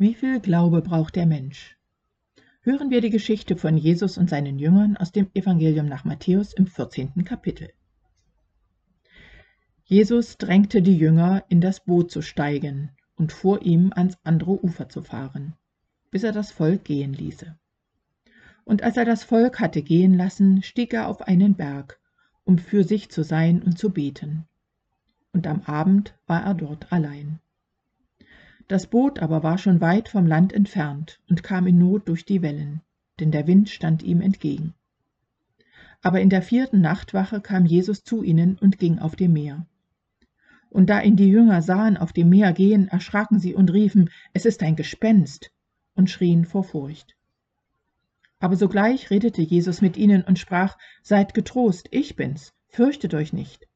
Wie viel Glaube braucht der Mensch? Hören wir die Geschichte von Jesus und seinen Jüngern aus dem Evangelium nach Matthäus im 14. Kapitel. Jesus drängte die Jünger, in das Boot zu steigen und vor ihm ans andere Ufer zu fahren, bis er das Volk gehen ließe. Und als er das Volk hatte gehen lassen, stieg er auf einen Berg, um für sich zu sein und zu beten. Und am Abend war er dort allein. Das Boot aber war schon weit vom Land entfernt und kam in Not durch die Wellen, denn der Wind stand ihm entgegen. Aber in der vierten Nachtwache kam Jesus zu ihnen und ging auf dem Meer. Und da ihn die Jünger sahen auf dem Meer gehen, erschraken sie und riefen, es ist ein Gespenst, und schrien vor Furcht. Aber sogleich redete Jesus mit ihnen und sprach, Seid getrost, ich bin's, fürchtet euch nicht.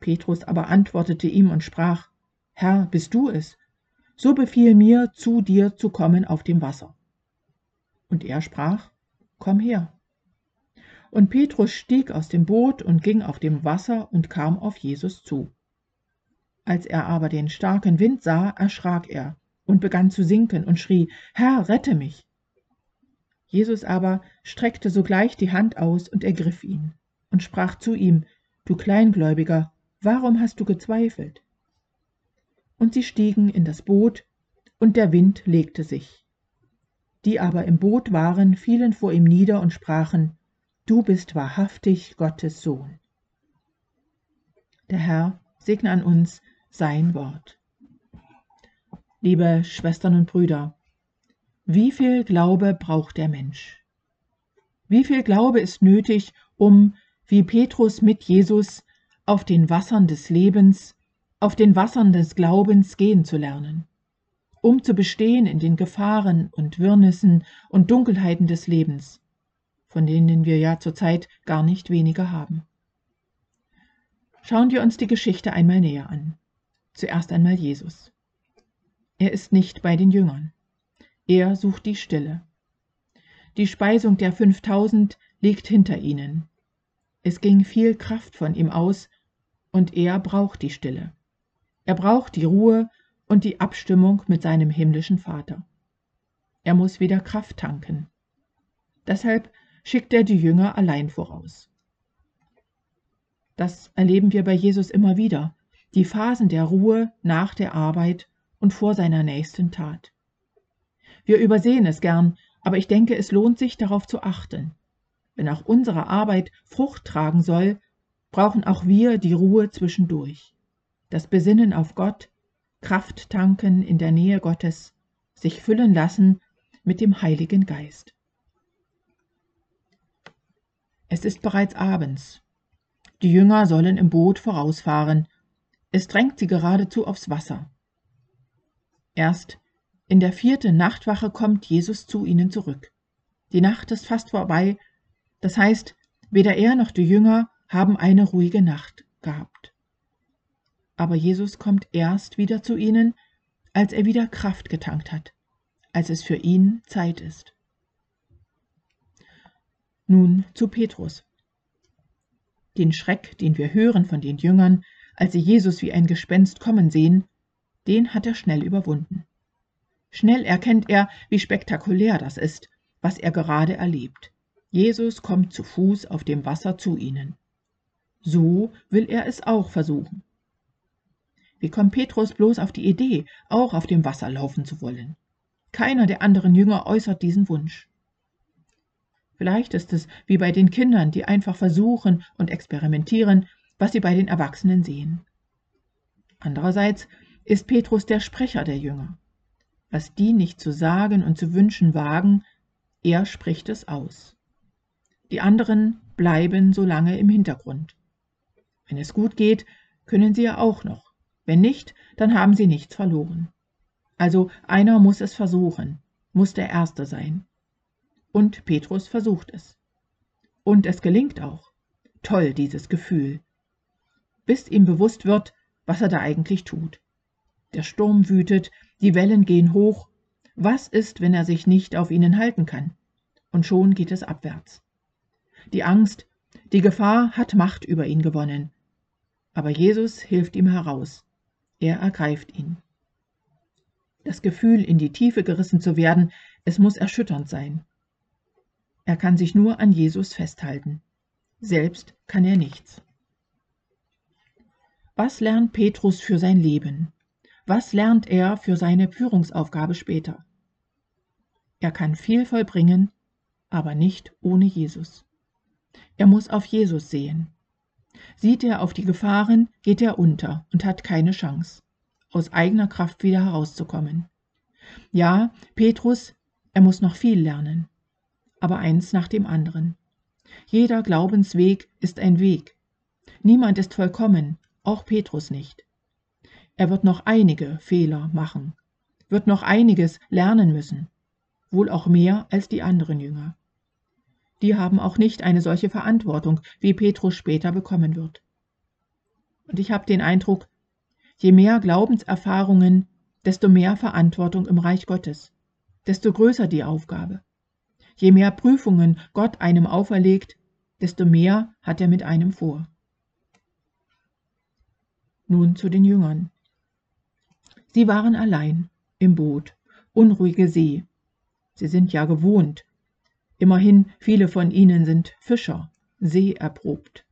Petrus aber antwortete ihm und sprach, Herr, bist du es? So befiehl mir, zu dir zu kommen auf dem Wasser. Und er sprach, Komm her. Und Petrus stieg aus dem Boot und ging auf dem Wasser und kam auf Jesus zu. Als er aber den starken Wind sah, erschrak er und begann zu sinken und schrie, Herr, rette mich. Jesus aber streckte sogleich die Hand aus und ergriff ihn und sprach zu ihm, Du Kleingläubiger, warum hast du gezweifelt? Und sie stiegen in das Boot, und der Wind legte sich. Die aber im Boot waren, fielen vor ihm nieder und sprachen, Du bist wahrhaftig Gottes Sohn. Der Herr segne an uns sein Wort. Liebe Schwestern und Brüder, wie viel Glaube braucht der Mensch? Wie viel Glaube ist nötig, um, wie Petrus mit Jesus, auf den Wassern des Lebens auf den Wassern des Glaubens gehen zu lernen, um zu bestehen in den Gefahren und Wirrnissen und Dunkelheiten des Lebens, von denen wir ja zurzeit gar nicht weniger haben. Schauen wir uns die Geschichte einmal näher an. Zuerst einmal Jesus. Er ist nicht bei den Jüngern. Er sucht die Stille. Die Speisung der 5000 liegt hinter ihnen. Es ging viel Kraft von ihm aus, und er braucht die Stille. Er braucht die Ruhe und die Abstimmung mit seinem himmlischen Vater. Er muss wieder Kraft tanken. Deshalb schickt er die Jünger allein voraus. Das erleben wir bei Jesus immer wieder, die Phasen der Ruhe nach der Arbeit und vor seiner nächsten Tat. Wir übersehen es gern, aber ich denke, es lohnt sich darauf zu achten. Wenn auch unsere Arbeit Frucht tragen soll, brauchen auch wir die Ruhe zwischendurch das Besinnen auf Gott, Kraft tanken in der Nähe Gottes, sich füllen lassen mit dem Heiligen Geist. Es ist bereits abends. Die Jünger sollen im Boot vorausfahren. Es drängt sie geradezu aufs Wasser. Erst in der vierten Nachtwache kommt Jesus zu ihnen zurück. Die Nacht ist fast vorbei, das heißt, weder er noch die Jünger haben eine ruhige Nacht gehabt aber Jesus kommt erst wieder zu ihnen, als er wieder Kraft getankt hat, als es für ihn Zeit ist. Nun zu Petrus. Den Schreck, den wir hören von den Jüngern, als sie Jesus wie ein Gespenst kommen sehen, den hat er schnell überwunden. Schnell erkennt er, wie spektakulär das ist, was er gerade erlebt. Jesus kommt zu Fuß auf dem Wasser zu ihnen. So will er es auch versuchen. Wie kommt Petrus bloß auf die Idee, auch auf dem Wasser laufen zu wollen? Keiner der anderen Jünger äußert diesen Wunsch. Vielleicht ist es wie bei den Kindern, die einfach versuchen und experimentieren, was sie bei den Erwachsenen sehen. Andererseits ist Petrus der Sprecher der Jünger. Was die nicht zu sagen und zu wünschen wagen, er spricht es aus. Die anderen bleiben so lange im Hintergrund. Wenn es gut geht, können sie ja auch noch. Wenn nicht, dann haben sie nichts verloren. Also einer muss es versuchen, muss der Erste sein. Und Petrus versucht es. Und es gelingt auch. Toll, dieses Gefühl. Bis ihm bewusst wird, was er da eigentlich tut. Der Sturm wütet, die Wellen gehen hoch. Was ist, wenn er sich nicht auf ihnen halten kann? Und schon geht es abwärts. Die Angst, die Gefahr hat Macht über ihn gewonnen. Aber Jesus hilft ihm heraus. Er ergreift ihn. Das Gefühl, in die Tiefe gerissen zu werden, es muss erschütternd sein. Er kann sich nur an Jesus festhalten. Selbst kann er nichts. Was lernt Petrus für sein Leben? Was lernt er für seine Führungsaufgabe später? Er kann viel vollbringen, aber nicht ohne Jesus. Er muss auf Jesus sehen. Sieht er auf die Gefahren, geht er unter und hat keine Chance, aus eigener Kraft wieder herauszukommen. Ja, Petrus, er muss noch viel lernen, aber eins nach dem anderen. Jeder Glaubensweg ist ein Weg. Niemand ist vollkommen, auch Petrus nicht. Er wird noch einige Fehler machen, wird noch einiges lernen müssen, wohl auch mehr als die anderen Jünger. Die haben auch nicht eine solche Verantwortung, wie Petrus später bekommen wird. Und ich habe den Eindruck, je mehr Glaubenserfahrungen, desto mehr Verantwortung im Reich Gottes, desto größer die Aufgabe. Je mehr Prüfungen Gott einem auferlegt, desto mehr hat er mit einem vor. Nun zu den Jüngern. Sie waren allein im Boot, unruhige See. Sie sind ja gewohnt. Immerhin, viele von ihnen sind Fischer, seeerprobt.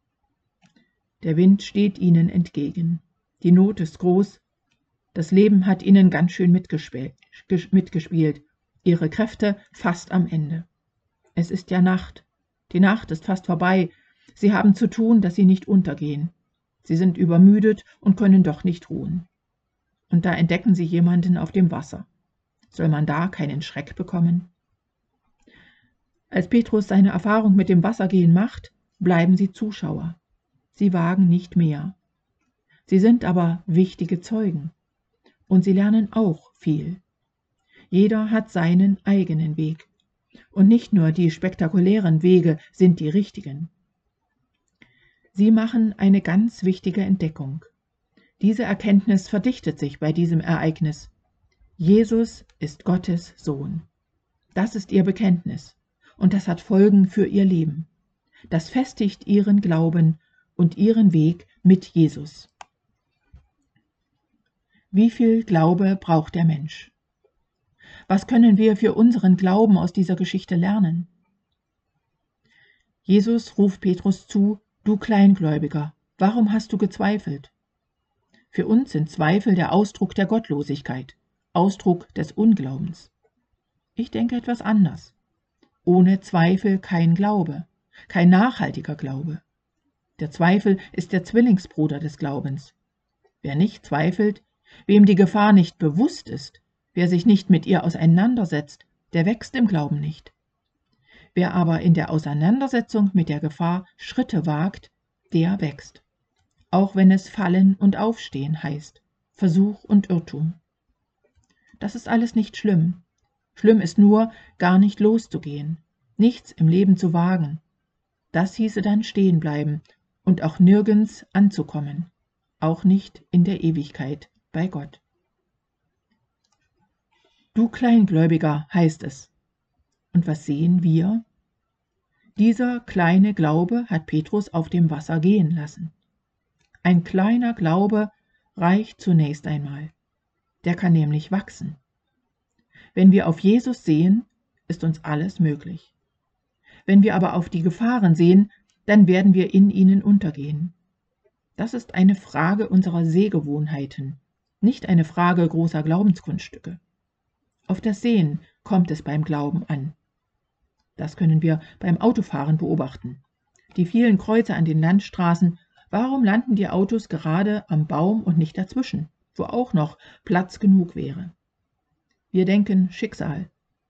Der Wind steht ihnen entgegen. Die Not ist groß. Das Leben hat ihnen ganz schön mitgespielt. Ihre Kräfte fast am Ende. Es ist ja Nacht. Die Nacht ist fast vorbei. Sie haben zu tun, dass sie nicht untergehen. Sie sind übermüdet und können doch nicht ruhen. Und da entdecken sie jemanden auf dem Wasser. Soll man da keinen Schreck bekommen? Als Petrus seine Erfahrung mit dem Wassergehen macht, bleiben sie Zuschauer. Sie wagen nicht mehr. Sie sind aber wichtige Zeugen. Und sie lernen auch viel. Jeder hat seinen eigenen Weg. Und nicht nur die spektakulären Wege sind die richtigen. Sie machen eine ganz wichtige Entdeckung. Diese Erkenntnis verdichtet sich bei diesem Ereignis. Jesus ist Gottes Sohn. Das ist ihr Bekenntnis und das hat Folgen für ihr Leben. Das festigt ihren Glauben und ihren Weg mit Jesus. Wie viel Glaube braucht der Mensch? Was können wir für unseren Glauben aus dieser Geschichte lernen? Jesus ruft Petrus zu, Du Kleingläubiger, warum hast du gezweifelt? Für uns sind Zweifel der Ausdruck der Gottlosigkeit, Ausdruck des Unglaubens. Ich denke etwas anders. Ohne Zweifel kein Glaube, kein nachhaltiger Glaube. Der Zweifel ist der Zwillingsbruder des Glaubens. Wer nicht zweifelt, wem die Gefahr nicht bewusst ist, wer sich nicht mit ihr auseinandersetzt, der wächst im Glauben nicht. Wer aber in der Auseinandersetzung mit der Gefahr Schritte wagt, der wächst. Auch wenn es Fallen und Aufstehen heißt, Versuch und Irrtum. Das ist alles nicht schlimm. Schlimm ist nur, gar nicht loszugehen, nichts im Leben zu wagen. Das hieße dann stehen bleiben und auch nirgends anzukommen, auch nicht in der Ewigkeit bei Gott. Du Kleingläubiger heißt es. Und was sehen wir? Dieser kleine Glaube hat Petrus auf dem Wasser gehen lassen. Ein kleiner Glaube reicht zunächst einmal. Der kann nämlich wachsen. Wenn wir auf Jesus sehen, ist uns alles möglich. Wenn wir aber auf die Gefahren sehen, dann werden wir in ihnen untergehen. Das ist eine Frage unserer Sehgewohnheiten, nicht eine Frage großer Glaubenskunststücke. Auf das Sehen kommt es beim Glauben an. Das können wir beim Autofahren beobachten. Die vielen Kreuze an den Landstraßen, warum landen die Autos gerade am Baum und nicht dazwischen, wo auch noch Platz genug wäre? Wir denken Schicksal.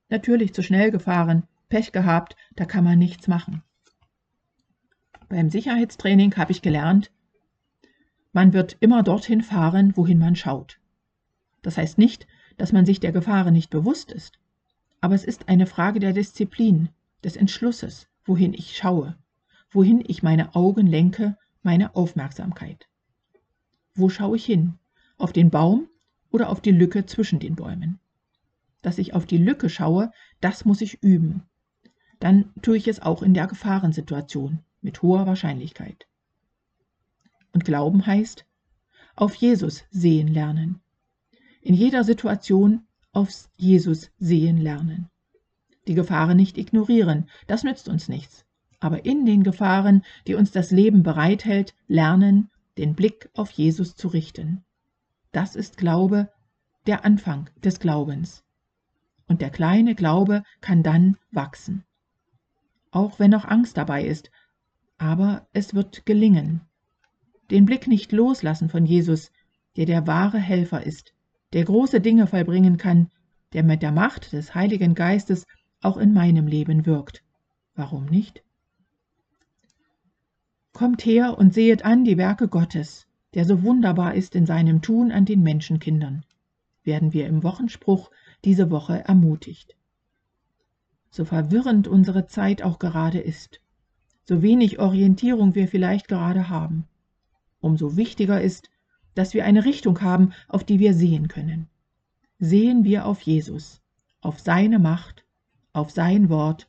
Natürlich zu schnell gefahren, Pech gehabt, da kann man nichts machen. Beim Sicherheitstraining habe ich gelernt, man wird immer dorthin fahren, wohin man schaut. Das heißt nicht, dass man sich der Gefahren nicht bewusst ist aber es ist eine Frage der Disziplin, des Entschlusses, wohin ich schaue, wohin ich meine Augen lenke, meine Aufmerksamkeit. Wo schaue ich hin? Auf den Baum oder auf die Lücke zwischen den Bäumen? Dass ich auf die Lücke schaue, das muss ich üben. Dann tue ich es auch in der Gefahrensituation mit hoher Wahrscheinlichkeit. Und Glauben heißt, auf Jesus sehen lernen. In jeder Situation auf Jesus sehen lernen. Die Gefahren nicht ignorieren, das nützt uns nichts. Aber in den Gefahren, die uns das Leben bereithält, lernen, den Blick auf Jesus zu richten. Das ist Glaube, der Anfang des Glaubens. Und der kleine Glaube kann dann wachsen. Auch wenn noch Angst dabei ist, aber es wird gelingen. Den Blick nicht loslassen von Jesus, der der wahre Helfer ist, der große Dinge vollbringen kann, der mit der Macht des Heiligen Geistes auch in meinem Leben wirkt. Warum nicht? Kommt her und sehet an die Werke Gottes, der so wunderbar ist in seinem Tun an den Menschenkindern, werden wir im Wochenspruch diese Woche ermutigt. So verwirrend unsere Zeit auch gerade ist, so wenig Orientierung wir vielleicht gerade haben, umso wichtiger ist, dass wir eine Richtung haben, auf die wir sehen können. Sehen wir auf Jesus, auf seine Macht, auf sein Wort,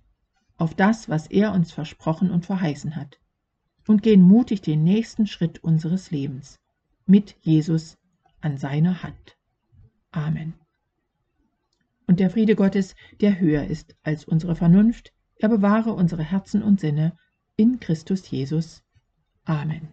auf das, was er uns versprochen und verheißen hat und gehen mutig den nächsten Schritt unseres Lebens mit Jesus an seiner Hand. Amen. Und der Friede Gottes, der höher ist als unsere Vernunft, er bewahre unsere Herzen und Sinne in Christus Jesus. Amen.